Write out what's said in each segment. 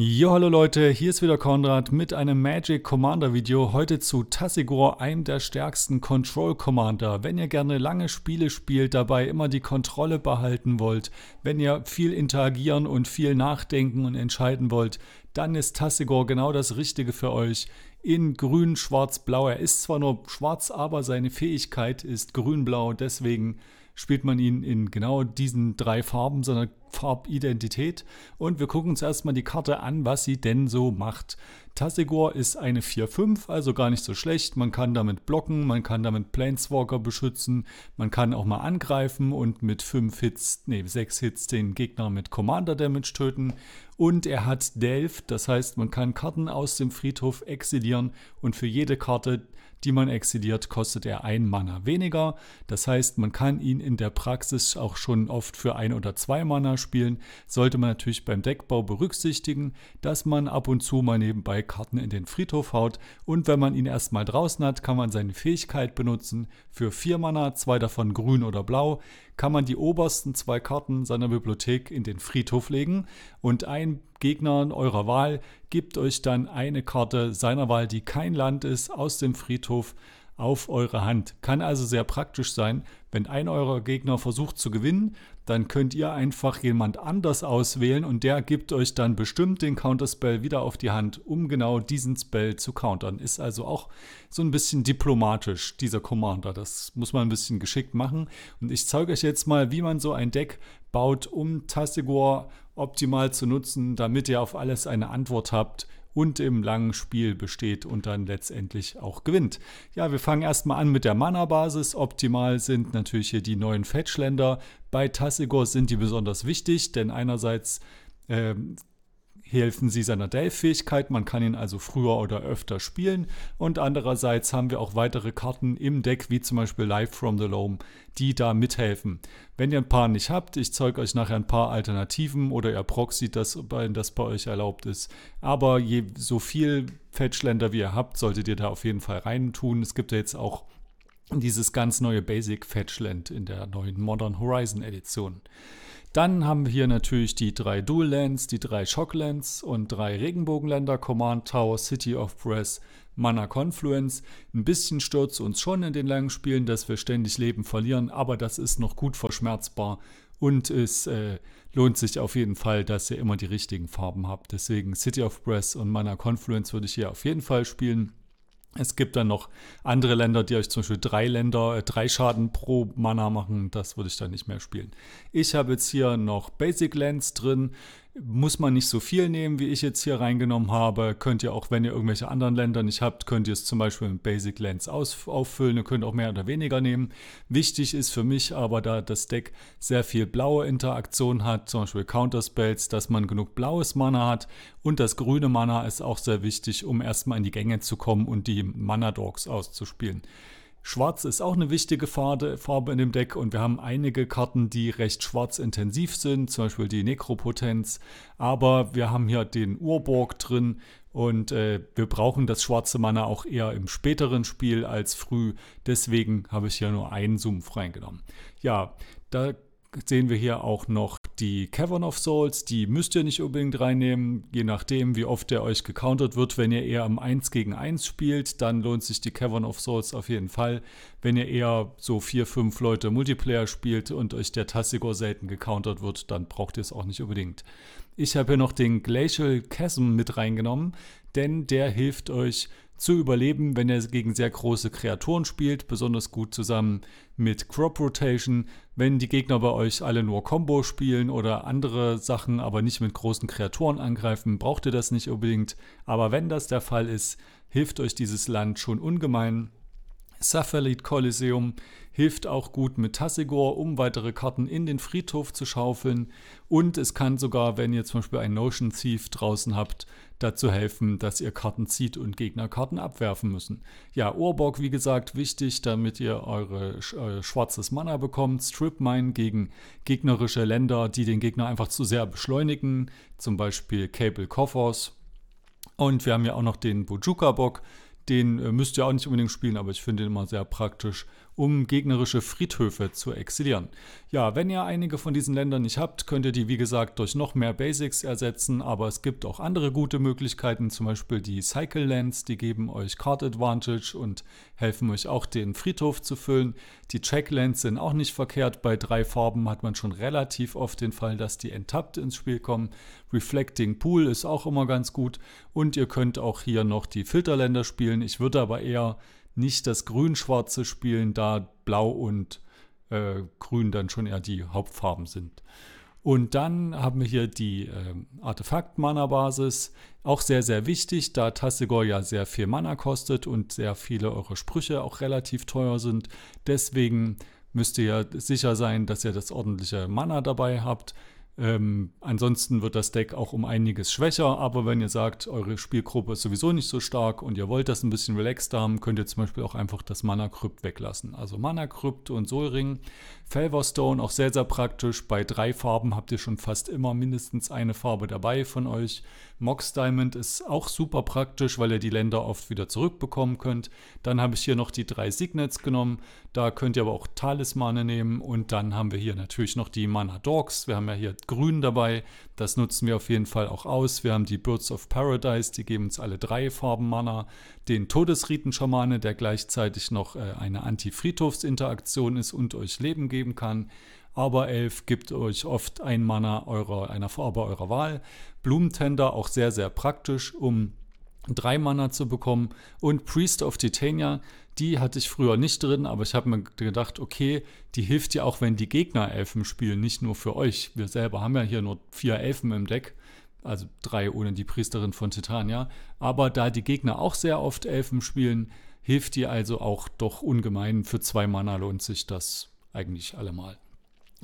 Jo, hallo Leute, hier ist wieder Konrad mit einem Magic Commander Video. Heute zu Tassigor, einem der stärksten Control Commander. Wenn ihr gerne lange Spiele spielt, dabei immer die Kontrolle behalten wollt, wenn ihr viel interagieren und viel nachdenken und entscheiden wollt, dann ist Tassigor genau das Richtige für euch. In grün, schwarz, blau. Er ist zwar nur schwarz, aber seine Fähigkeit ist grün-blau, deswegen spielt man ihn in genau diesen drei Farben, seiner Farbidentität. Und wir gucken uns erstmal die Karte an, was sie denn so macht. Tassegor ist eine 4-5, also gar nicht so schlecht. Man kann damit blocken, man kann damit Planeswalker beschützen, man kann auch mal angreifen und mit 5 Hits, nee, 6 Hits den Gegner mit Commander Damage töten. Und er hat Delph, das heißt, man kann Karten aus dem Friedhof exilieren und für jede Karte die man exiliert, kostet er ein Mana weniger. Das heißt, man kann ihn in der Praxis auch schon oft für ein oder zwei Mana spielen. Sollte man natürlich beim Deckbau berücksichtigen, dass man ab und zu mal nebenbei Karten in den Friedhof haut. Und wenn man ihn erstmal draußen hat, kann man seine Fähigkeit benutzen. Für vier Mana, zwei davon grün oder blau, kann man die obersten zwei Karten seiner Bibliothek in den Friedhof legen und ein Gegner eurer Wahl gibt euch dann eine Karte seiner Wahl, die kein Land ist, aus dem Friedhof auf eure Hand. Kann also sehr praktisch sein. Wenn ein eurer Gegner versucht zu gewinnen, dann könnt ihr einfach jemand anders auswählen und der gibt euch dann bestimmt den Counterspell wieder auf die Hand, um genau diesen Spell zu countern. Ist also auch so ein bisschen diplomatisch, dieser Commander. Das muss man ein bisschen geschickt machen. Und ich zeige euch jetzt mal, wie man so ein Deck baut, um Tassigor optimal zu nutzen, damit ihr auf alles eine Antwort habt und im langen Spiel besteht und dann letztendlich auch gewinnt. Ja, wir fangen erstmal an mit der Mana-Basis. Optimal sind natürlich hier die neuen Fetchländer. Bei Tassigor sind die besonders wichtig, denn einerseits äh, helfen sie seiner Delph-Fähigkeit, man kann ihn also früher oder öfter spielen und andererseits haben wir auch weitere Karten im Deck, wie zum Beispiel Life from the Loam, die da mithelfen. Wenn ihr ein paar nicht habt, ich zeige euch nachher ein paar Alternativen oder ihr proxy das, das bei euch erlaubt ist, aber je so viel Fetchländer wie ihr habt, solltet ihr da auf jeden Fall rein tun. Es gibt ja jetzt auch dieses ganz neue Basic Fetchland in der neuen Modern Horizon Edition. Dann haben wir hier natürlich die drei Dual Lands, die drei Shocklands und drei Regenbogenländer, Command Tower, City of Press, Mana Confluence. Ein bisschen stürzt uns schon in den langen Spielen, dass wir ständig Leben verlieren, aber das ist noch gut verschmerzbar und es äh, lohnt sich auf jeden Fall, dass ihr immer die richtigen Farben habt. Deswegen City of Press und Mana Confluence würde ich hier auf jeden Fall spielen. Es gibt dann noch andere Länder, die euch zum Beispiel drei Länder, äh, drei Schaden pro Mana machen. Das würde ich dann nicht mehr spielen. Ich habe jetzt hier noch Basic Lands drin muss man nicht so viel nehmen, wie ich jetzt hier reingenommen habe. Könnt ihr auch, wenn ihr irgendwelche anderen Länder nicht habt, könnt ihr es zum Beispiel mit Basic Lens auffüllen. Ihr könnt auch mehr oder weniger nehmen. Wichtig ist für mich aber, da das Deck sehr viel blaue Interaktion hat, zum Beispiel Counterspells, dass man genug blaues Mana hat. Und das grüne Mana ist auch sehr wichtig, um erstmal in die Gänge zu kommen und die Mana Dogs auszuspielen. Schwarz ist auch eine wichtige Farbe, in dem Deck. Und wir haben einige Karten, die recht schwarzintensiv sind, zum Beispiel die Nekropotenz, aber wir haben hier den Urborg drin. Und äh, wir brauchen das schwarze Mana auch eher im späteren Spiel als früh, deswegen habe ich hier nur einen Sumpf reingenommen. Ja, da sehen wir hier auch noch die Cavern of Souls, die müsst ihr nicht unbedingt reinnehmen, je nachdem, wie oft der euch gecountert wird. Wenn ihr eher am 1 gegen 1 spielt, dann lohnt sich die Cavern of Souls auf jeden Fall. Wenn ihr eher so 4, 5 Leute Multiplayer spielt und euch der Tassigor selten gecountert wird, dann braucht ihr es auch nicht unbedingt. Ich habe hier noch den Glacial Chasm mit reingenommen, denn der hilft euch zu überleben, wenn er gegen sehr große Kreaturen spielt, besonders gut zusammen mit Crop Rotation. Wenn die Gegner bei euch alle nur Combo spielen oder andere Sachen, aber nicht mit großen Kreaturen angreifen, braucht ihr das nicht unbedingt. Aber wenn das der Fall ist, hilft euch dieses Land schon ungemein. Sapphirite Coliseum hilft auch gut mit Tassigor, um weitere Karten in den Friedhof zu schaufeln. Und es kann sogar, wenn ihr zum Beispiel einen Notion Thief draußen habt, dazu helfen, dass ihr Karten zieht und Gegnerkarten abwerfen müssen. Ja, Urborg, wie gesagt, wichtig, damit ihr eure, euer schwarzes Mana bekommt. Strip Mine gegen gegnerische Länder, die den Gegner einfach zu sehr beschleunigen, zum Beispiel Cable Coffers. Und wir haben ja auch noch den Bujuka-Bock, den äh, müsst ihr auch nicht unbedingt spielen, aber ich finde ihn immer sehr praktisch, um gegnerische Friedhöfe zu exilieren. Ja, wenn ihr einige von diesen Ländern nicht habt, könnt ihr die wie gesagt durch noch mehr Basics ersetzen, aber es gibt auch andere gute Möglichkeiten, zum Beispiel die Cycle Lands, die geben euch Card Advantage und helfen euch auch den Friedhof zu füllen. Die Checklands sind auch nicht verkehrt, bei drei Farben hat man schon relativ oft den Fall, dass die enttappt ins Spiel kommen. Reflecting Pool ist auch immer ganz gut und ihr könnt auch hier noch die Filterländer spielen. Ich würde aber eher nicht das Grün-Schwarze spielen, da Blau und äh, Grün dann schon eher die Hauptfarben sind. Und dann haben wir hier die äh, Artefakt-Mana-Basis. Auch sehr, sehr wichtig, da Tassegor ja sehr viel Mana kostet und sehr viele eure Sprüche auch relativ teuer sind. Deswegen müsst ihr ja sicher sein, dass ihr das ordentliche Mana dabei habt. Ähm, ansonsten wird das Deck auch um einiges schwächer, aber wenn ihr sagt, eure Spielgruppe ist sowieso nicht so stark und ihr wollt das ein bisschen relaxed haben, könnt ihr zum Beispiel auch einfach das Mana Krypt weglassen. Also Mana Krypt und Solring. Felverstone auch sehr, sehr praktisch. Bei drei Farben habt ihr schon fast immer mindestens eine Farbe dabei von euch. Mox Diamond ist auch super praktisch, weil ihr die Länder oft wieder zurückbekommen könnt. Dann habe ich hier noch die drei Signets genommen. Da könnt ihr aber auch Talismane nehmen. Und dann haben wir hier natürlich noch die Mana Dogs. Wir haben ja hier grün dabei. Das nutzen wir auf jeden Fall auch aus. Wir haben die Birds of Paradise, die geben uns alle drei Farben Mana. Den Todesriten-Schamane, der gleichzeitig noch äh, eine Anti-Friedhofs-Interaktion ist und euch Leben geben kann. Aber 11 gibt euch oft ein Mana eurer, einer Farbe eurer Wahl. Blumentender auch sehr, sehr praktisch, um drei Mana zu bekommen. Und Priest of Titania, die hatte ich früher nicht drin, aber ich habe mir gedacht, okay, die hilft ja auch, wenn die Gegner Elfen spielen, nicht nur für euch. Wir selber haben ja hier nur vier Elfen im Deck, also drei ohne die Priesterin von Titania. Aber da die Gegner auch sehr oft Elfen spielen, hilft die also auch doch ungemein. Für zwei Mana lohnt sich das eigentlich allemal.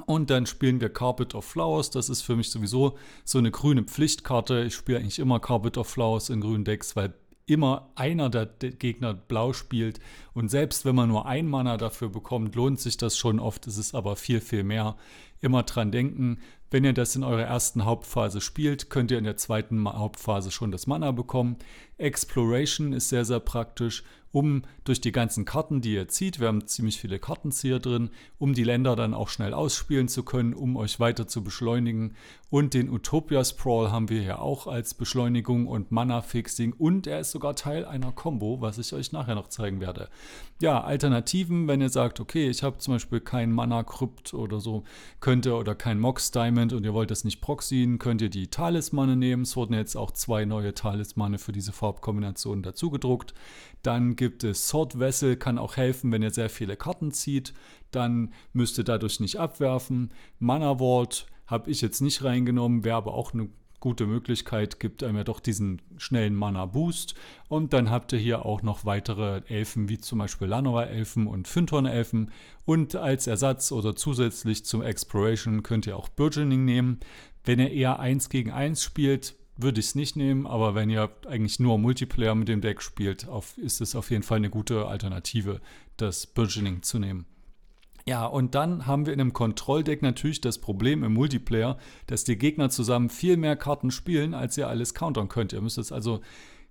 Und dann spielen wir Carpet of Flowers. Das ist für mich sowieso so eine grüne Pflichtkarte. Ich spiele eigentlich immer Carpet of Flowers in grünen Decks, weil immer einer der Gegner blau spielt. Und selbst wenn man nur ein Mana dafür bekommt, lohnt sich das schon oft. Es ist aber viel, viel mehr. Immer dran denken, wenn ihr das in eurer ersten Hauptphase spielt, könnt ihr in der zweiten Hauptphase schon das Mana bekommen. Exploration ist sehr, sehr praktisch um durch die ganzen Karten, die ihr zieht, wir haben ziemlich viele Kartenzieher drin, um die Länder dann auch schnell ausspielen zu können, um euch weiter zu beschleunigen. Und den Utopia Sprawl haben wir hier auch als Beschleunigung und Mana-Fixing und er ist sogar Teil einer Combo, was ich euch nachher noch zeigen werde. Ja, Alternativen, wenn ihr sagt, okay, ich habe zum Beispiel kein Mana-Krypt oder so, könnt ihr oder kein Mox Diamond und ihr wollt das nicht proxyen, könnt ihr die Talismane nehmen. Es wurden jetzt auch zwei neue Talismane für diese Farbkombination dazu gedruckt. Dann gibt es Sword Vessel, kann auch helfen, wenn ihr sehr viele Karten zieht. Dann müsst ihr dadurch nicht abwerfen. Mana Vault habe ich jetzt nicht reingenommen, wäre aber auch eine gute Möglichkeit, gibt einem ja doch diesen schnellen Mana-Boost. Und dann habt ihr hier auch noch weitere Elfen, wie zum Beispiel Lanoa-Elfen und Fynton-Elfen. Und als Ersatz oder zusätzlich zum Exploration könnt ihr auch Burgeoning nehmen. Wenn ihr eher 1 gegen 1 spielt, würde ich es nicht nehmen, aber wenn ihr eigentlich nur Multiplayer mit dem Deck spielt, auf, ist es auf jeden Fall eine gute Alternative, das Burgeoning zu nehmen. Ja, und dann haben wir in einem Kontrolldeck natürlich das Problem im Multiplayer, dass die Gegner zusammen viel mehr Karten spielen, als ihr alles countern könnt. Ihr müsst es also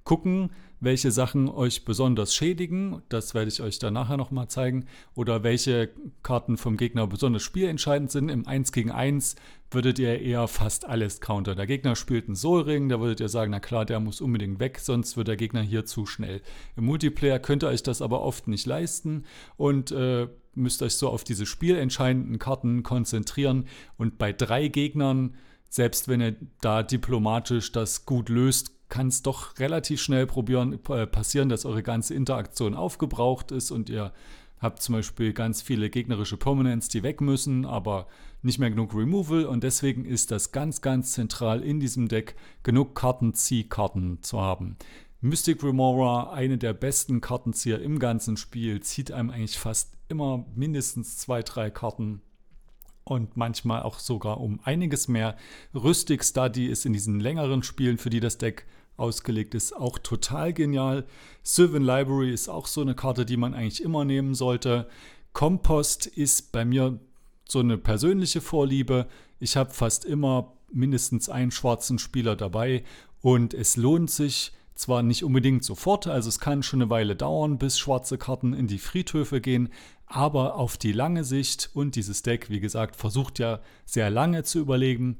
gucken, welche Sachen euch besonders schädigen. Das werde ich euch dann nachher nochmal zeigen. Oder welche Karten vom Gegner besonders spielentscheidend sind. Im 1 gegen 1 würdet ihr eher fast alles countern. Der Gegner spielt einen Soulring, da würdet ihr sagen, na klar, der muss unbedingt weg, sonst wird der Gegner hier zu schnell. Im Multiplayer könnt ihr euch das aber oft nicht leisten und äh, müsst euch so auf diese spielentscheidenden Karten konzentrieren. Und bei drei Gegnern, selbst wenn ihr da diplomatisch das gut löst, kann es doch relativ schnell probieren, äh, passieren, dass eure ganze Interaktion aufgebraucht ist und ihr habt zum Beispiel ganz viele gegnerische Permanents, die weg müssen, aber nicht mehr genug Removal und deswegen ist das ganz, ganz zentral in diesem Deck, genug Kartenziehkarten zu haben. Mystic Remora, eine der besten Kartenzieher im ganzen Spiel, zieht einem eigentlich fast immer mindestens zwei, drei Karten und manchmal auch sogar um einiges mehr. Rüstig Study ist in diesen längeren Spielen, für die das Deck ausgelegt ist, auch total genial. Sylvan Library ist auch so eine Karte, die man eigentlich immer nehmen sollte. Compost ist bei mir so eine persönliche Vorliebe. Ich habe fast immer mindestens einen schwarzen Spieler dabei und es lohnt sich zwar nicht unbedingt sofort, also es kann schon eine Weile dauern, bis schwarze Karten in die Friedhöfe gehen, Aber auf die lange Sicht und dieses Deck, wie gesagt, versucht ja sehr lange zu überlegen,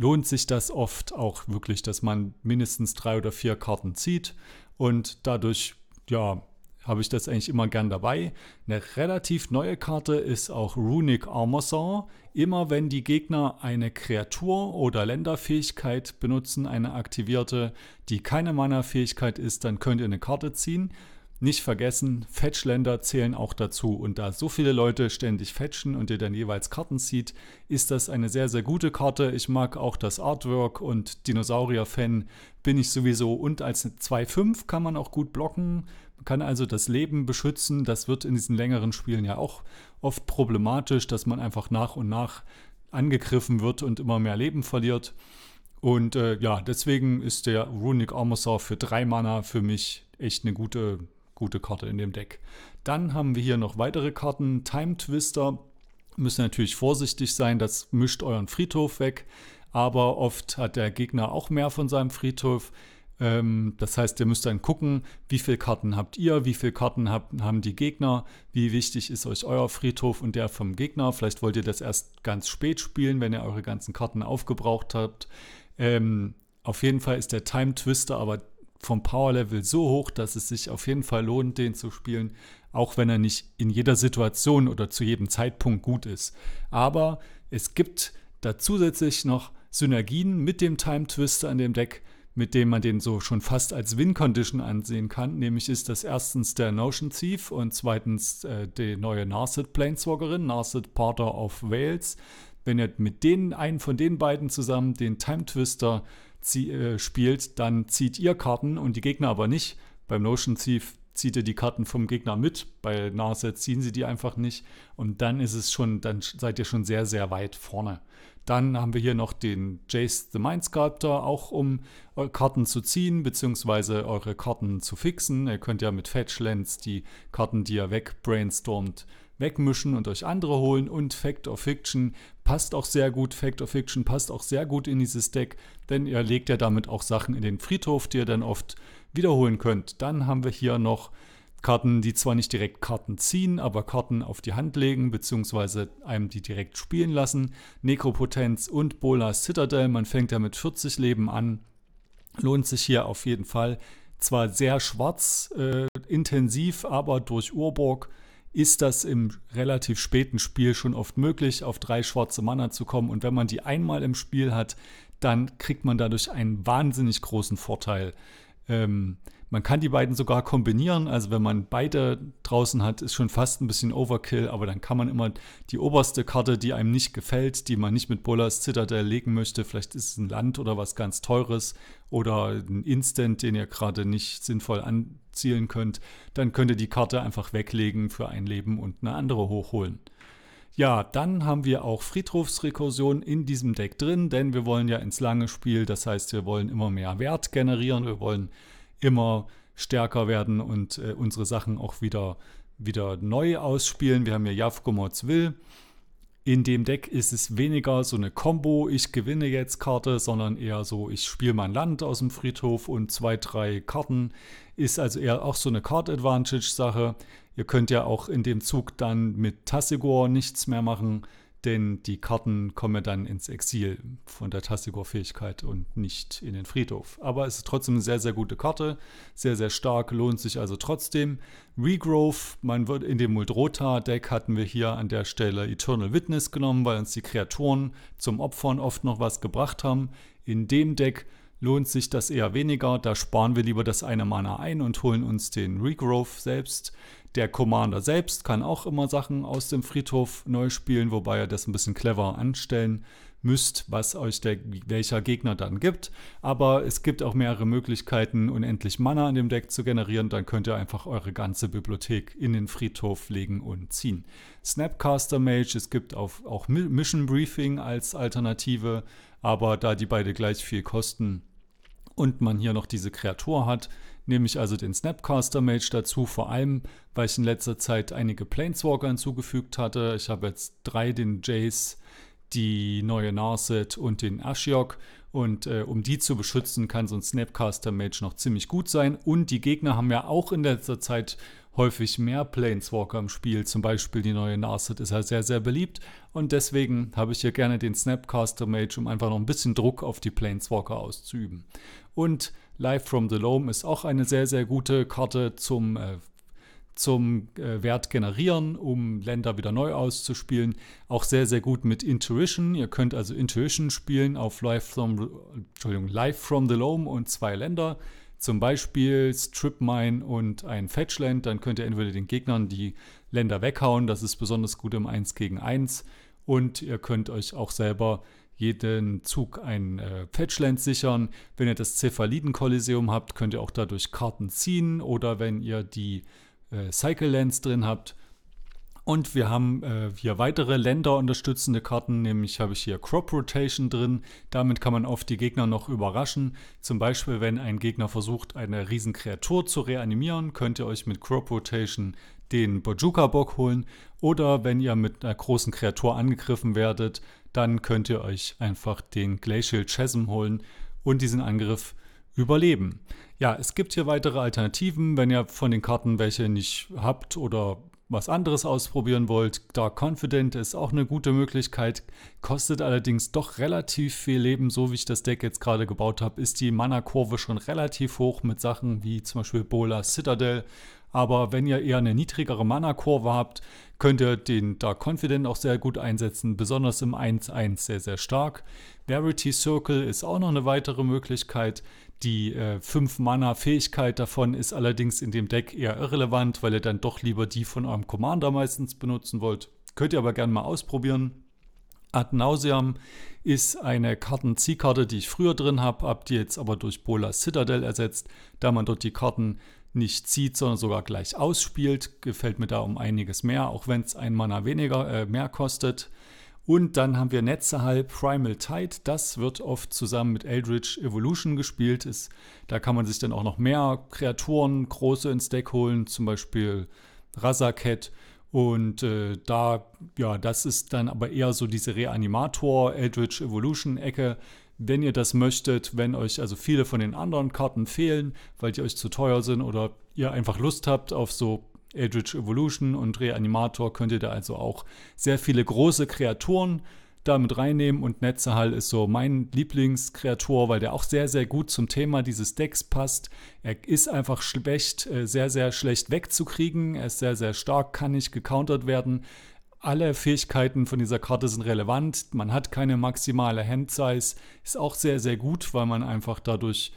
lohnt sich das oft auch wirklich, dass man mindestens drei oder vier Karten zieht und dadurch, ja, habe ich das eigentlich immer gern dabei. Eine relativ neue Karte ist auch Runic Armorsong. Immer wenn die Gegner eine Kreatur oder Länderfähigkeit benutzen, eine aktivierte, die keine Mana-Fähigkeit ist, dann könnt ihr eine Karte ziehen. Nicht vergessen, Fetchländer zählen auch dazu. Und da so viele Leute ständig fetchen und ihr dann jeweils Karten zieht, ist das eine sehr, sehr gute Karte. Ich mag auch das Artwork und Dinosaurier-Fan bin ich sowieso. Und als 2-5 kann man auch gut blocken. Man kann also das Leben beschützen. Das wird in diesen längeren Spielen ja auch oft problematisch, dass man einfach nach und nach angegriffen wird und immer mehr Leben verliert. Und äh, ja, deswegen ist der Runic Armosaur für drei Mana für mich echt eine gute gute Karte in dem Deck. Dann haben wir hier noch weitere Karten. Time Twister. Müssen natürlich vorsichtig sein, das mischt euren Friedhof weg. Aber oft hat der Gegner auch mehr von seinem Friedhof. Ähm, das heißt, ihr müsst dann gucken, wie viele Karten habt ihr, wie viele Karten habt, haben die Gegner, wie wichtig ist euch euer Friedhof und der vom Gegner. Vielleicht wollt ihr das erst ganz spät spielen, wenn ihr eure ganzen Karten aufgebraucht habt. Ähm, auf jeden Fall ist der Time Twister aber vom Power-Level so hoch, dass es sich auf jeden Fall lohnt, den zu spielen, auch wenn er nicht in jeder Situation oder zu jedem Zeitpunkt gut ist. Aber es gibt da zusätzlich noch Synergien mit dem Time Twister an dem Deck, mit dem man den so schon fast als Win-Condition ansehen kann. Nämlich ist das erstens der Notion Thief und zweitens äh, die neue Narset Planeswalkerin, Narset Porter of Wales. Wenn ihr mit denen einen von den beiden zusammen den Time Twister äh, spielt, dann zieht ihr Karten und die Gegner aber nicht. Beim Notion Thief zieht ihr die Karten vom Gegner mit, bei Nase ziehen sie die einfach nicht und dann ist es schon, dann seid ihr schon sehr, sehr weit vorne. Dann haben wir hier noch den Jace the Mind Sculptor, auch um Karten zu ziehen, beziehungsweise eure Karten zu fixen. Ihr könnt ja mit Fetchlands die Karten, die ihr wegbrainstormt, wegmischen und euch andere holen. Und Fact of Fiction passt auch sehr gut. Fact of Fiction passt auch sehr gut in dieses Deck, denn ihr legt ja damit auch Sachen in den Friedhof, die ihr dann oft wiederholen könnt. Dann haben wir hier noch Karten, die zwar nicht direkt Karten ziehen, aber Karten auf die Hand legen, beziehungsweise einem die direkt spielen lassen. Nekropotenz und Bolas Citadel. Man fängt ja mit 40 Leben an. Lohnt sich hier auf jeden Fall. Zwar sehr schwarz, äh, intensiv, aber durch Urborg ist das im relativ späten Spiel schon oft möglich, auf drei schwarze Mana zu kommen. Und wenn man die einmal im Spiel hat, dann kriegt man dadurch einen wahnsinnig großen Vorteil. Ähm, man kann die beiden sogar kombinieren. Also wenn man beide draußen hat, ist schon fast ein bisschen Overkill, aber dann kann man immer die oberste Karte, die einem nicht gefällt, die man nicht mit Bolas Citadel legen möchte, vielleicht ist es ein Land oder was ganz Teures oder ein Instant, den ihr gerade nicht sinnvoll anzielen könnt, dann könnt ihr die Karte einfach weglegen für ein Leben und eine andere hochholen. Ja, dann haben wir auch Friedhofsrekursion in diesem Deck drin, denn wir wollen ja ins lange Spiel, das heißt, wir wollen immer mehr Wert generieren, wir wollen immer stärker werden und äh, unsere Sachen auch wieder, wieder neu ausspielen. Wir haben hier Javgomods Will. In dem Deck ist es weniger so eine Combo, ich gewinne jetzt Karte, sondern eher so, ich spiele mein Land aus dem Friedhof und zwei, drei Karten. Ist also eher auch so eine Card-Advantage-Sache. Ihr könnt ja auch in dem Zug dann mit Tassigor nichts mehr machen denn die Karten kommen dann ins Exil von der Tassigor-Fähigkeit und nicht in den Friedhof. Aber es ist trotzdem eine sehr, sehr gute Karte, sehr, sehr stark, lohnt sich also trotzdem. Regrowth, man wird in dem Muldrota-Deck hatten wir hier an der Stelle Eternal Witness genommen, weil uns die Kreaturen zum Opfern oft noch was gebracht haben. In dem Deck lohnt sich das eher weniger, da sparen wir lieber das eine Mana ein und holen uns den Regrowth selbst. Der Commander selbst kann auch immer Sachen aus dem Friedhof neu spielen, wobei ihr das ein bisschen clever anstellen müsst, was euch der, welcher Gegner dann gibt. Aber es gibt auch mehrere Möglichkeiten, unendlich Mana in dem Deck zu generieren. Dann könnt ihr einfach eure ganze Bibliothek in den Friedhof legen und ziehen. Snapcaster Mage, es gibt auch, auch Mission Briefing als Alternative, aber da die beide gleich viel kosten und man hier noch diese Kreatur hat, nehme ich also den Snapcaster Mage dazu, vor allem, weil ich in letzter Zeit einige Planeswalker hinzugefügt hatte. Ich habe jetzt drei, den Jace, die neue Narset und den Ashiok. Und äh, um die zu beschützen, kann so ein Snapcaster Mage noch ziemlich gut sein. Und die Gegner haben ja auch in letzter Zeit häufig mehr Planeswalker im Spiel. Zum Beispiel die neue Narset ist ja sehr, sehr beliebt. Und deswegen habe ich hier gerne den Snapcaster Mage, um einfach noch ein bisschen Druck auf die Planeswalker auszuüben. Und Live from the Loam ist auch eine sehr, sehr gute Karte zum äh, zum äh, Wert generieren, um Länder wieder neu auszuspielen. Auch sehr, sehr gut mit Intuition. Ihr könnt also Intuition spielen auf Live from, Entschuldigung, Live from the Loam und zwei Länder. Zum Beispiel Strip Mine und ein Fetchland. Dann könnt ihr entweder den Gegnern die Länder weghauen. Das ist besonders gut im 1 gegen 1. Und ihr könnt euch auch selber jeden Zug ein äh, Fetchland sichern. Wenn ihr das Cephaliden-Kolosseum habt, könnt ihr auch dadurch Karten ziehen. Oder wenn ihr die äh, Cycle Lens drin habt. Und wir haben äh, hier weitere Länder unterstützende Karten, nämlich habe ich hier Crop Rotation drin. Damit kann man oft die Gegner noch überraschen. Zum Beispiel, wenn ein Gegner versucht, eine riesen Kreatur zu reanimieren, könnt ihr euch mit Crop Rotation den Bojuka-Bock holen. Oder wenn ihr mit einer großen Kreatur angegriffen werdet, dann könnt ihr euch einfach den Glacial Chasm holen und diesen Angriff überleben. Ja, es gibt hier weitere Alternativen, wenn ihr von den Karten welche nicht habt oder was anderes ausprobieren wollt. Dark Confident ist auch eine gute Möglichkeit, kostet allerdings doch relativ viel Leben. So wie ich das Deck jetzt gerade gebaut habe, ist die Mana-Kurve schon relativ hoch mit Sachen wie zum Beispiel Bola Citadel aber wenn ihr eher eine niedrigere Mana-Kurve habt, könnt ihr den Dark Confident auch sehr gut einsetzen, besonders im 1-1 sehr, sehr stark. Verity Circle ist auch noch eine weitere Möglichkeit. Die 5 äh, davon ist allerdings in dem Deck eher irrelevant, weil ihr dann doch lieber die von eurem Commander meistens benutzen wollt. Könnt ihr aber gerne mal ausprobieren. Ad Nauseam ist eine Kartenziehkarte, die ich früher drin habe, habe die jetzt aber durch Bola Citadel ersetzt, da man dort die Karten nicht zieht, sondern sogar gleich ausspielt. Gefällt mir da um einiges mehr, auch wenn es ein Mana weniger äh, mehr kostet. Und dann haben wir Netzerhall Primal Tide. Das wird oft zusammen mit Eldritch Evolution gespielt. Ist, da kann man sich dann auch noch mehr Kreaturen, große ins Deck holen, zum Beispiel Razaket. Und äh, da, ja, das ist dann aber eher so diese Reanimator Eldritch Evolution Ecke. Wenn ihr das möchtet, wenn euch also viele von den anderen Karten fehlen, weil die euch zu teuer sind oder ihr einfach Lust habt auf so Eldritch Evolution und Reanimator, könnt ihr da also auch sehr viele große Kreaturen damit reinnehmen und Netzehall ist so mein Lieblingskreatur, weil der auch sehr, sehr gut zum Thema dieses Decks passt. Er ist einfach schlecht, äh, sehr, sehr schlecht wegzukriegen. Er ist sehr, sehr stark, kann nicht gecountert werden alle Fähigkeiten von dieser Karte sind relevant. Man hat keine maximale Hand-Size. Ist auch sehr, sehr gut, weil man einfach dadurch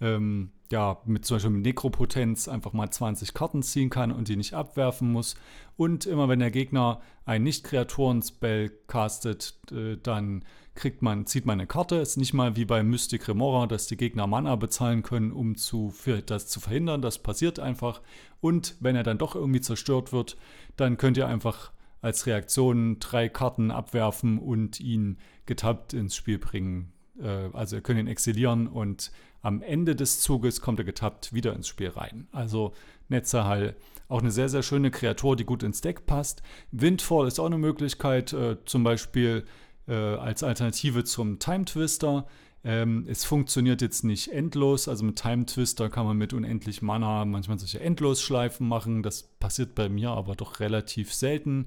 ähm, ja, mit zum Beispiel mit Nekropotenz einfach mal 20 Karten ziehen kann und die nicht abwerfen muss. Und immer wenn der Gegner einen Nicht-Kreaturen-Spell castet, äh, dann kriegt man, zieht man eine Karte. Ist nicht mal wie bei Mystic Remora, dass die Gegner Mana bezahlen können, um zu, für das zu verhindern. Das passiert einfach. Und wenn er dann doch irgendwie zerstört wird, dann könnt ihr einfach als Reaktion drei Karten abwerfen und ihn getappt ins Spiel bringen. Äh, also ihr könnt ihn exilieren und am Ende des Zuges kommt er getappt wieder ins Spiel rein. Also Netzerhall, auch eine sehr, sehr schöne Kreatur, die gut ins Deck passt. Windfall ist auch eine Möglichkeit, äh, zum Beispiel äh, als Alternative zum Time Twister. Ähm, es funktioniert jetzt nicht endlos, also mit Time Twister kann man mit unendlich Mana manchmal solche Endlosschleifen machen. Das passiert bei mir aber doch relativ selten.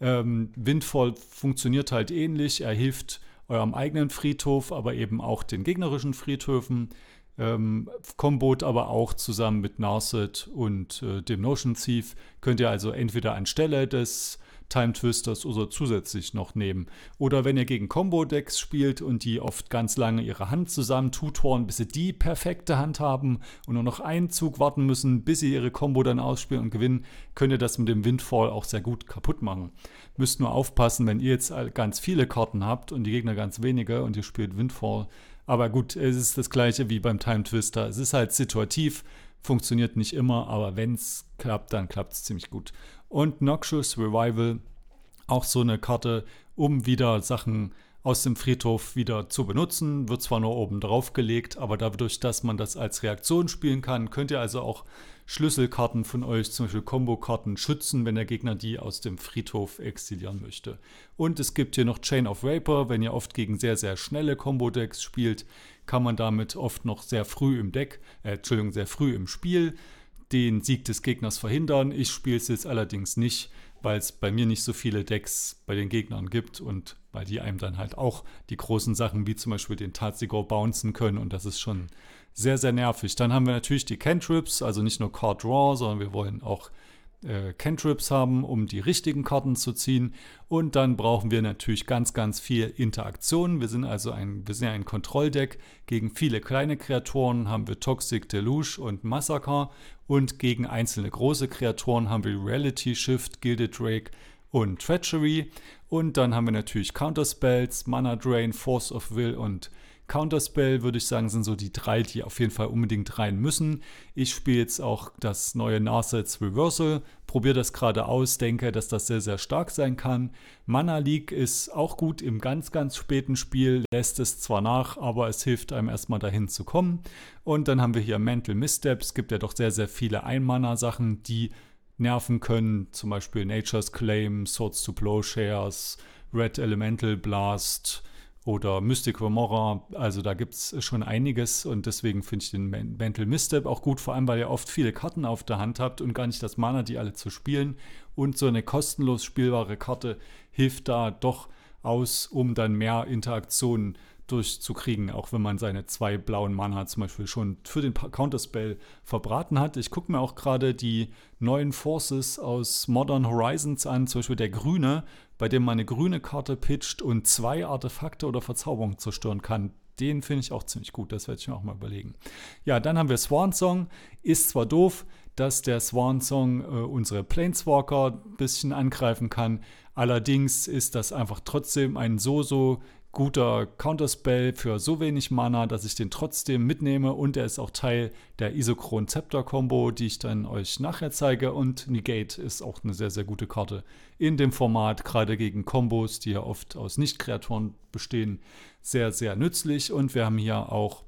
Ähm, Windfall funktioniert halt ähnlich. Er hilft eurem eigenen Friedhof, aber eben auch den gegnerischen Friedhöfen. Ähm, Kombot aber auch zusammen mit Narset und äh, dem Notion Thief könnt ihr also entweder anstelle des Time Twisters oder zusätzlich noch nehmen. Oder wenn ihr gegen Combo-Decks spielt und die oft ganz lange ihre Hand zusammen tutoren, bis sie die perfekte Hand haben und nur noch einen Zug warten müssen, bis sie ihre Combo dann ausspielen und gewinnen, könnt ihr das mit dem Windfall auch sehr gut kaputt machen. Müsst nur aufpassen, wenn ihr jetzt ganz viele Karten habt und die Gegner ganz wenige und ihr spielt Windfall. Aber gut, es ist das gleiche wie beim Time Twister. Es ist halt situativ, funktioniert nicht immer, aber wenn es klappt, dann klappt es ziemlich gut. Und Noxious Revival, auch so eine Karte, um wieder Sachen aus dem Friedhof wieder zu benutzen. Wird zwar nur oben drauf gelegt, aber dadurch, dass man das als Reaktion spielen kann, könnt ihr also auch Schlüsselkarten von euch, zum Beispiel Combo-Karten, schützen, wenn der Gegner die aus dem Friedhof exilieren möchte. Und es gibt hier noch Chain of Vapor. Wenn ihr oft gegen sehr, sehr schnelle Combo-Decks spielt, kann man damit oft noch sehr früh im Deck, äh, Entschuldigung, sehr früh im Spiel den Sieg des Gegners verhindern. Ich spiele es jetzt allerdings nicht, weil es bei mir nicht so viele Decks bei den Gegnern gibt und weil die einem dann halt auch die großen Sachen wie zum Beispiel den Tatsigor bouncen können und das ist schon sehr, sehr nervig. Dann haben wir natürlich die Cantrips, also nicht nur Card Draw, sondern wir wollen auch äh, Cantrips haben, um die richtigen Karten zu ziehen. Und dann brauchen wir natürlich ganz, ganz viel Interaktion. Wir sind also ein, wir sind ein Kontrolldeck. Gegen viele kleine Kreaturen haben wir Toxic Deluge und Massacre. Und gegen einzelne große Kreaturen haben wir Reality Shift, Gilded Drake und Treachery. Und dann haben wir natürlich Counterspells, Mana Drain, Force of Will und Counterspell, würde ich sagen, sind so die drei, die auf jeden Fall unbedingt rein müssen. Ich spiele jetzt auch das neue Narsets Reversal, probiere das gerade aus, denke, dass das sehr, sehr stark sein kann. Mana League ist auch gut im ganz, ganz späten Spiel, lässt es zwar nach, aber es hilft einem erstmal dahin zu kommen. Und dann haben wir hier Mental Missteps, gibt ja doch sehr, sehr viele Ein-Mana-Sachen, die nerven können, zum Beispiel Nature's Claim, Swords to Plowshares, Red Elemental Blast, oder Mystic Remora. Also da gibt es schon einiges und deswegen finde ich den Mental Misstep auch gut, vor allem weil ihr oft viele Karten auf der Hand habt und gar nicht das Mana, die alle zu spielen. Und so eine kostenlos spielbare Karte hilft da doch aus, um dann mehr Interaktionen durchzukriegen, auch wenn man seine zwei blauen Mana zum Beispiel schon für den Counterspell verbraten hat. Ich gucke mir auch gerade die neuen Forces aus Modern Horizons an, zum Beispiel der grüne bei dem man eine grüne Karte pitcht und zwei Artefakte oder Verzauberungen zerstören kann. Den finde ich auch ziemlich gut, das werde ich mir auch mal überlegen. Ja, dann haben wir Swan Song. Ist zwar doof, dass der Swan Song äh, unsere Planeswalker ein bisschen angreifen kann, allerdings ist das einfach trotzdem ein so, so guter Counterspell für so wenig Mana, dass ich den trotzdem mitnehme und er ist auch Teil der Isochron Scepter Combo, die ich dann euch nachher zeige. Und Negate ist auch eine sehr, sehr gute Karte in dem Format, gerade gegen Combos, die ja oft aus Nicht-Kreaturen bestehen, sehr, sehr nützlich. Und wir haben hier auch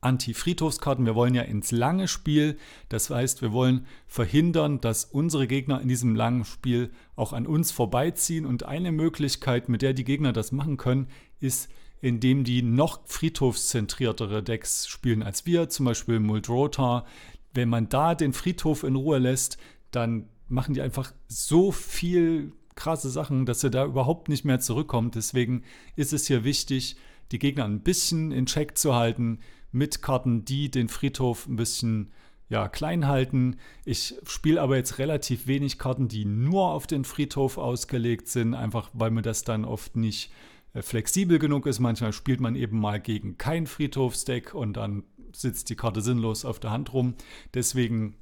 Anti-Friedhofskarten. Wir wollen ja ins lange Spiel. Das heißt, wir wollen verhindern, dass unsere Gegner in diesem langen Spiel auch an uns vorbeiziehen. Und eine Möglichkeit, mit der die Gegner das machen können, ist, indem die noch friedhofszentriertere Decks spielen als wir, zum Beispiel Muldrota. Wenn man da den Friedhof in Ruhe lässt, dann machen die einfach so viel krasse Sachen, dass er da überhaupt nicht mehr zurückkommt. Deswegen ist es hier wichtig, die Gegner ein bisschen in Check zu halten, mit Karten, die den Friedhof ein bisschen ja, klein halten. Ich spiele aber jetzt relativ wenig Karten, die nur auf den Friedhof ausgelegt sind, einfach weil mir das dann oft nicht äh, flexibel genug ist. Manchmal spielt man eben mal gegen kein Friedhofsdeck und dann sitzt die Karte sinnlos auf der Hand rum. Deswegen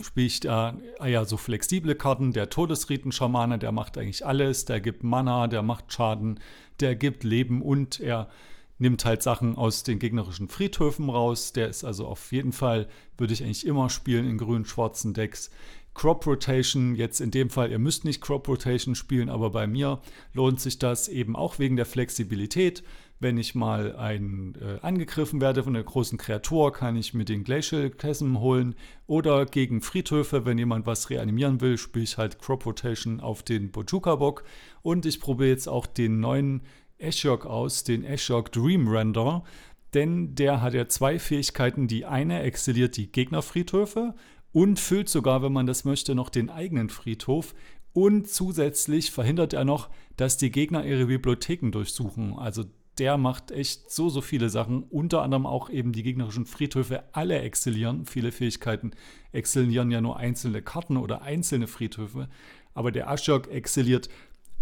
spiele ich da ah ja so flexible Karten. Der Todesriten-Schamane, der macht eigentlich alles. Der gibt Mana, der macht Schaden, der gibt Leben und er nimmt halt Sachen aus den gegnerischen Friedhöfen raus. Der ist also auf jeden Fall, würde ich eigentlich immer spielen in grün-schwarzen Decks. Crop Rotation, jetzt in dem Fall, ihr müsst nicht Crop Rotation spielen, aber bei mir lohnt sich das eben auch wegen der Flexibilität. Wenn ich mal ein, äh, angegriffen werde von einer großen Kreatur, kann ich mir den Glacial Chasm holen. Oder gegen Friedhöfe, wenn jemand was reanimieren will, spiele ich halt Crop Rotation auf den Bojuka-Bock. Und ich probiere jetzt auch den neuen Ashok aus, den Ashok Dream Render, denn der hat ja zwei Fähigkeiten. Die eine exiliert die Gegnerfriedhöfe und füllt sogar, wenn man das möchte, noch den eigenen Friedhof. Und zusätzlich verhindert er noch, dass die Gegner ihre Bibliotheken durchsuchen. Also der macht echt so, so viele Sachen. Unter anderem auch eben die gegnerischen Friedhöfe alle exilieren. Viele Fähigkeiten exilieren ja nur einzelne Karten oder einzelne Friedhöfe. Aber der Ashok exiliert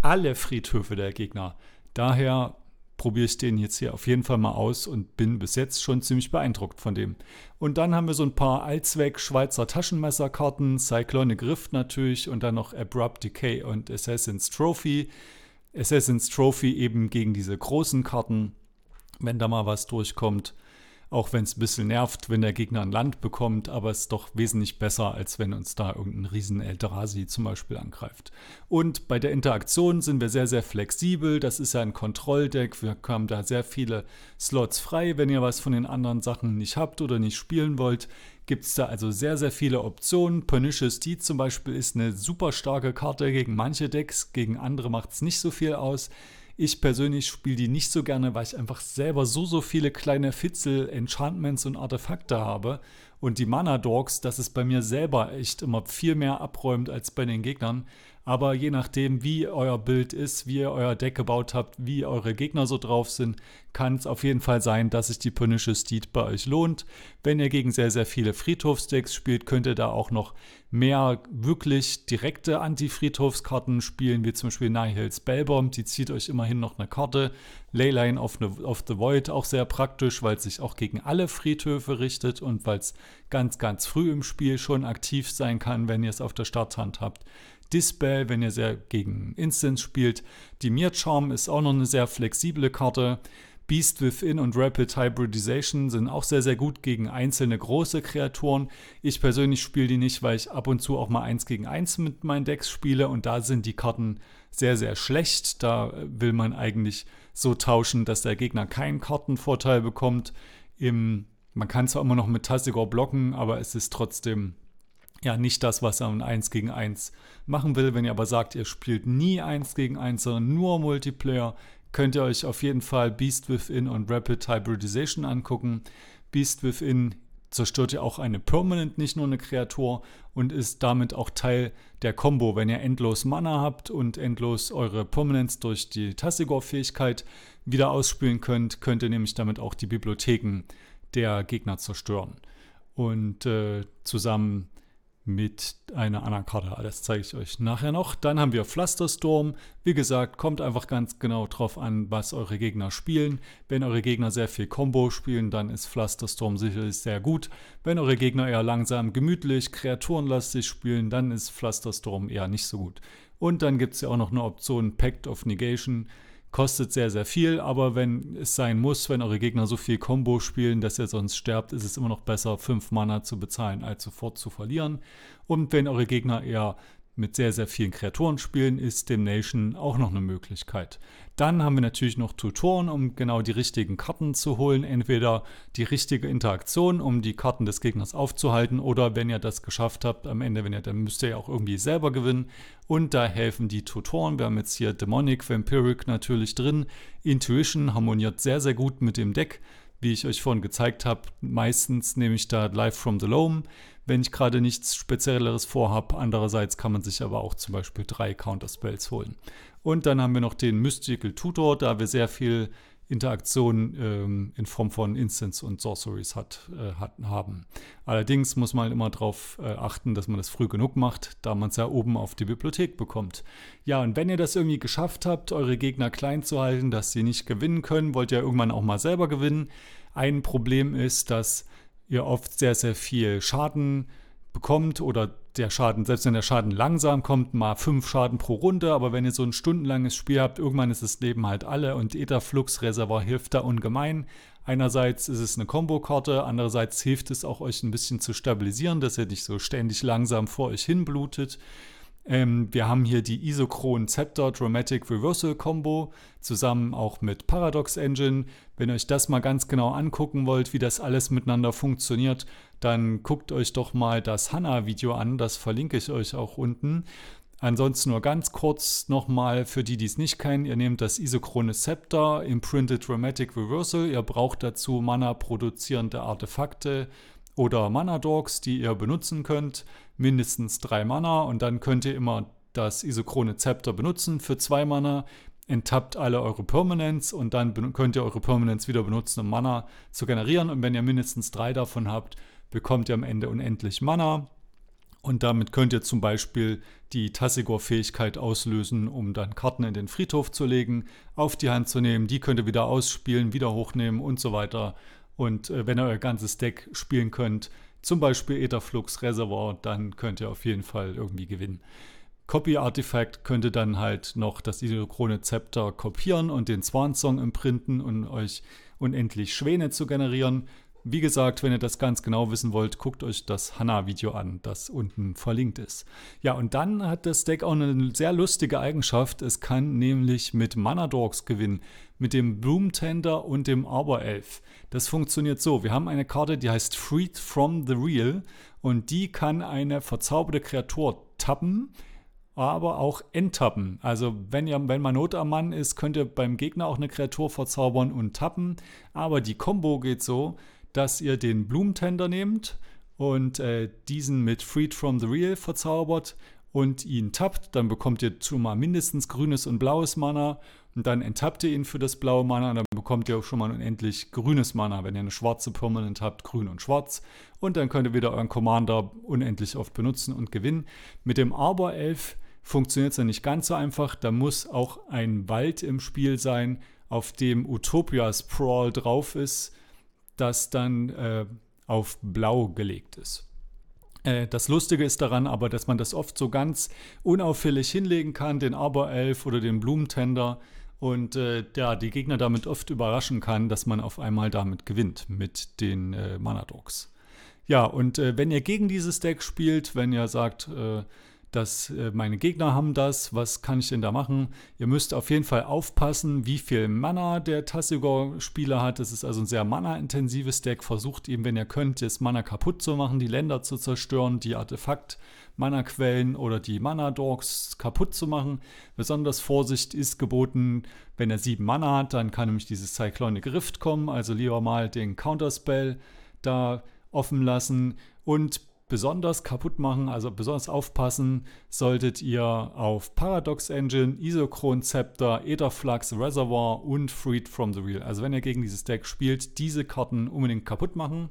alle Friedhöfe der Gegner. Daher probiere ich den jetzt hier auf jeden Fall mal aus und bin bis jetzt schon ziemlich beeindruckt von dem. Und dann haben wir so ein paar Allzweck Schweizer Taschenmesserkarten, Cyclonic Rift natürlich und dann noch Abrupt Decay und Assassin's Trophy. Assassin's Trophy eben gegen diese großen Karten, wenn da mal was durchkommt. Auch wenn es ein bisschen nervt, wenn der Gegner ein Land bekommt, aber es ist doch wesentlich besser, als wenn uns da irgendein riesen Eldrazi zum Beispiel angreift. Und bei der Interaktion sind wir sehr, sehr flexibel. Das ist ja ein Kontrolldeck. Wir haben da sehr viele Slots frei. Wenn ihr was von den anderen Sachen nicht habt oder nicht spielen wollt, gibt es da also sehr, sehr viele Optionen. Pernicious Deed zum Beispiel ist eine super starke Karte gegen manche Decks, gegen andere macht es nicht so viel aus. Ich persönlich spiele die nicht so gerne, weil ich einfach selber so, so viele kleine Fitzel, Enchantments und Artefakte habe Und die Mana Dogs, das ist bei mir selber echt immer viel mehr abräumt als bei den Gegnern. Aber je nachdem, wie euer Bild ist, wie ihr euer Deck gebaut habt, wie eure Gegner so drauf sind, kann es auf jeden Fall sein, dass sich die Pernicious Steed bei euch lohnt. Wenn ihr gegen sehr, sehr viele Friedhofsdecks spielt, könnt ihr da auch noch mehr wirklich direkte Anti-Friedhofskarten spielen, wie zum Beispiel Nihil Spellbomb. Die zieht euch immerhin noch eine Karte. Leyline of, of the Void auch sehr praktisch, weil es sich auch gegen alle Friedhöfe richtet und weil es ganz, ganz früh im Spiel schon aktiv sein kann, wenn ihr es auf der Starthand habt. Dispel, wenn ihr sehr gegen Instance spielt. Die Mir Charm ist auch noch eine sehr flexible Karte. Beast Within und Rapid Hybridization sind auch sehr, sehr gut gegen einzelne große Kreaturen. Ich persönlich spiele die nicht, weil ich ab und zu auch mal eins gegen eins mit meinen Decks spiele und da sind die Karten sehr, sehr schlecht. Da will man eigentlich so tauschen, dass der Gegner keinen Kartenvorteil bekommt. Im, man kann zwar immer noch mit Tassigor blocken, aber es ist trotzdem ja nicht das, was er in 1 gegen 1 machen will. Wenn ihr aber sagt, ihr spielt nie 1 gegen 1, sondern nur Multiplayer, könnt ihr euch auf jeden Fall Beast Within und Rapid Hybridization angucken. Beast Within zerstört ja auch eine Permanent, nicht nur eine Kreatur und ist damit auch Teil der Combo. Wenn ihr endlos Mana habt und endlos eure Permanents durch die Tassigor-Fähigkeit wieder ausspielen könnt, könnt ihr nämlich damit auch die Bibliotheken der Gegner zerstören. Und äh, zusammen mit einer anderen Karte. Das zeige ich euch nachher noch. Dann haben wir Pflasterstorm. Wie gesagt, kommt einfach ganz genau drauf an, was eure Gegner spielen. Wenn eure Gegner sehr viel Combo spielen, dann ist Pflasterstorm sicherlich sehr gut. Wenn eure Gegner eher langsam, gemütlich, kreaturenlastig spielen, dann ist Pflasterstorm eher nicht so gut. Und dann gibt es ja auch noch eine Option Pact of Negation kostet sehr, sehr viel, aber wenn es sein muss, wenn eure Gegner so viel Combo spielen, dass ihr sonst sterbt, ist es immer noch besser, 5 Mana zu bezahlen, als sofort zu verlieren. Und wenn eure Gegner eher mit sehr, sehr vielen Kreaturen spielen, ist Damnation auch noch eine Möglichkeit. Dann haben wir natürlich noch Tutoren, um genau die richtigen Karten zu holen. Entweder die richtige Interaktion, um die Karten des Gegners aufzuhalten, oder wenn ihr das geschafft habt, am Ende, wenn ihr, dann müsst ihr ja auch irgendwie selber gewinnen. Und da helfen die Tutoren. Wir haben jetzt hier Demonic, Vampiric natürlich drin. Intuition harmoniert sehr, sehr gut mit dem Deck wie ich euch vorhin gezeigt habe, meistens nehme ich da Live from the Loam, wenn ich gerade nichts Spezielleres vorhabe. Andererseits kann man sich aber auch zum Beispiel drei Counterspells holen. Und dann haben wir noch den Mystical Tutor, da wir sehr viel Interaktion ähm, in Form von Instants und Sorceries hat, äh, hat, haben. Allerdings muss man immer darauf äh, achten, dass man das früh genug macht, da man es ja oben auf die Bibliothek bekommt. Ja, und wenn ihr das irgendwie geschafft habt, eure Gegner klein zu halten, dass sie nicht gewinnen können, wollt ihr irgendwann auch mal selber gewinnen. Ein Problem ist, dass ihr oft sehr, sehr viel Schaden bekommt oder der Schaden, selbst wenn der Schaden langsam kommt, mal fünf Schaden pro Runde, aber wenn ihr so ein stundenlanges Spiel habt, irgendwann ist das Leben halt alle und Etherflux Reservoir hilft da ungemein. Einerseits ist es eine Kombokarte, andererseits hilft es auch euch ein bisschen zu stabilisieren, dass ihr nicht so ständig langsam vor euch hin blutet. Ähm, wir haben hier die Isochron Scepter Dramatic Reversal Combo zusammen auch mit Paradox Engine. Wenn ihr euch das mal ganz genau angucken wollt, wie das alles miteinander funktioniert, dann guckt euch doch mal das Hanna-Video an. Das verlinke ich euch auch unten. Ansonsten nur ganz kurz nochmal für die, die es nicht kennen. Ihr nehmt das isochrone Scepter Imprinted Dramatic Reversal. Ihr braucht dazu Mana-produzierende Artefakte oder Mana-Dogs, die ihr benutzen könnt. Mindestens drei Mana und dann könnt ihr immer das isochrone Zepter benutzen für zwei Mana. Enttappt alle eure Permanents und dann könnt ihr eure Permanents wieder benutzen, um Mana zu generieren. Und wenn ihr mindestens drei davon habt, bekommt ihr am Ende unendlich Mana. Und damit könnt ihr zum Beispiel die Tassigor-Fähigkeit auslösen, um dann Karten in den Friedhof zu legen, auf die Hand zu nehmen. Die könnt ihr wieder ausspielen, wieder hochnehmen und so weiter. Und äh, wenn ihr euer ganzes Deck spielen könnt, zum Beispiel Etherflux Reservoir, dann könnt ihr auf jeden Fall irgendwie gewinnen. Copy Artifact könnte dann halt noch das Isochron Zepter kopieren und den Swan imprinten und euch unendlich Schwäne zu generieren. Wie gesagt, wenn ihr das ganz genau wissen wollt, guckt euch das Hanna-Video an, das unten verlinkt ist. Ja, und dann hat das Deck auch eine sehr lustige Eigenschaft. Es kann nämlich mit Mana Dogs gewinnen, mit dem Bloom Tender und dem Arbor Elf. Das funktioniert so. Wir haben eine Karte, die heißt Freed from the Real und die kann eine verzauberte Kreatur tappen aber auch enttappen. Also wenn ihr, wenn man Not am Mann ist, könnt ihr beim Gegner auch eine Kreatur verzaubern und tappen. Aber die Combo geht so, dass ihr den Blumentender nehmt und äh, diesen mit Freed from the Real verzaubert und ihn tappt, dann bekommt ihr schon mal mindestens grünes und blaues Mana und dann enttappt ihr ihn für das blaue Mana und dann bekommt ihr auch schon mal unendlich grünes Mana. Wenn ihr eine schwarze Permanent habt, grün und schwarz und dann könnt ihr wieder euren Commander unendlich oft benutzen und gewinnen. Mit dem Arbor Elf funktioniert es ja nicht ganz so einfach. Da muss auch ein Wald im Spiel sein, auf dem Utopia Sprawl drauf ist, das dann äh, auf blau gelegt ist. Äh, das Lustige ist daran aber, dass man das oft so ganz unauffällig hinlegen kann, den Aberelf oder den Blumentender und äh, ja, die Gegner damit oft überraschen kann, dass man auf einmal damit gewinnt mit den äh, Mana-Dogs. Ja, und äh, wenn ihr gegen dieses Deck spielt, wenn ihr sagt, äh, dass äh, meine Gegner haben das, was kann ich denn da machen? Ihr müsst auf jeden Fall aufpassen, wie viel Mana der Tassigor-Spieler hat. Das ist also ein sehr mana-intensives Deck. Versucht eben, wenn ihr könnt, das Mana kaputt zu machen, die Länder zu zerstören, die Artefakt-Mana-Quellen oder die Mana-Dogs kaputt zu machen. Besonders Vorsicht ist geboten, wenn er sieben Mana hat, dann kann nämlich dieses Cyclonic Rift kommen. Also lieber mal den Counterspell da offen lassen und besonders kaputt machen, also besonders aufpassen, solltet ihr auf Paradox Engine, Isochron Scepter, Etherflux Reservoir und Freed from the Real. Also wenn ihr gegen dieses Deck spielt, diese Karten unbedingt kaputt machen.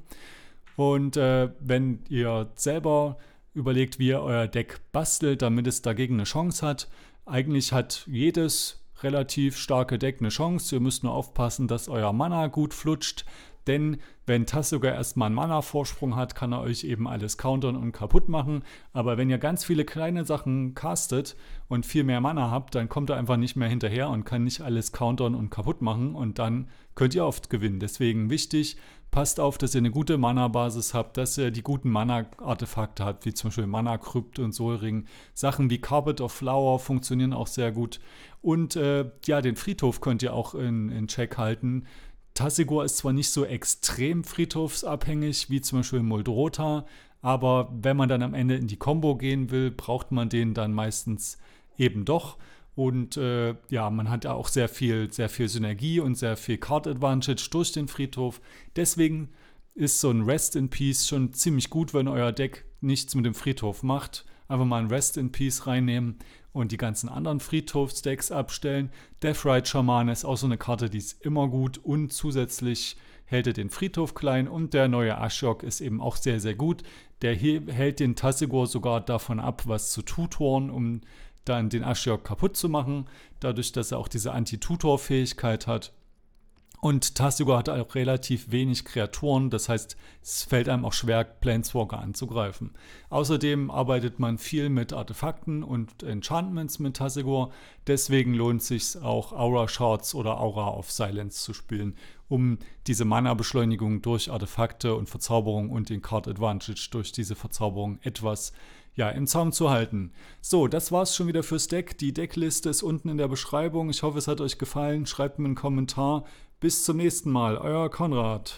Und äh, wenn ihr selber überlegt, wie ihr euer Deck bastelt, damit es dagegen eine Chance hat, eigentlich hat jedes relativ starke Deck eine Chance. Ihr müsst nur aufpassen, dass euer Mana gut flutscht, denn wenn Tass sogar erstmal einen Mana-Vorsprung hat, kann er euch eben alles countern und kaputt machen. Aber wenn ihr ganz viele kleine Sachen castet und viel mehr Mana habt, dann kommt er einfach nicht mehr hinterher und kann nicht alles countern und kaputt machen. Und dann könnt ihr oft gewinnen. Deswegen wichtig, passt auf, dass ihr eine gute Mana-Basis habt, dass ihr die guten Mana-Artefakte habt, wie zum Beispiel Mana-Krypt und Solring. Sachen wie Carpet of Flower funktionieren auch sehr gut. Und äh, ja, den Friedhof könnt ihr auch in, in Check halten. Tassigor ist zwar nicht so extrem friedhofsabhängig wie zum Beispiel Moldrota, aber wenn man dann am Ende in die Combo gehen will, braucht man den dann meistens eben doch. Und äh, ja, man hat ja auch sehr viel, sehr viel Synergie und sehr viel Card Advantage durch den Friedhof. Deswegen ist so ein Rest in Peace schon ziemlich gut, wenn euer Deck nichts mit dem Friedhof macht. Einfach mal ein Rest in Peace reinnehmen und die ganzen anderen Friedhofsdecks abstellen. Death Ride Schamane ist auch so eine Karte, die ist immer gut und zusätzlich hält er den Friedhof klein und der neue Ashok ist eben auch sehr, sehr gut. Der hält den Tassigor sogar davon ab, was zu tutoren, um dann den Ashiok kaputt zu machen, dadurch, dass er auch diese Anti-Tutor-Fähigkeit hat. Und Tassigor hat auch relativ wenig Kreaturen, das heißt, es fällt einem auch schwer, Planeswalker anzugreifen. Außerdem arbeitet man viel mit Artefakten und Enchantments mit Tassigor, deswegen lohnt es sich auch Aura Shards oder Aura of Silence zu spielen, um diese Mana-Beschleunigung durch Artefakte und Verzauberung und den Card Advantage durch diese Verzauberung etwas ja, im Zaum zu halten. So, das war's schon wieder fürs Deck. Die Deckliste ist unten in der Beschreibung. Ich hoffe, es hat euch gefallen. Schreibt mir einen Kommentar. Bis zum nächsten Mal, euer Konrad.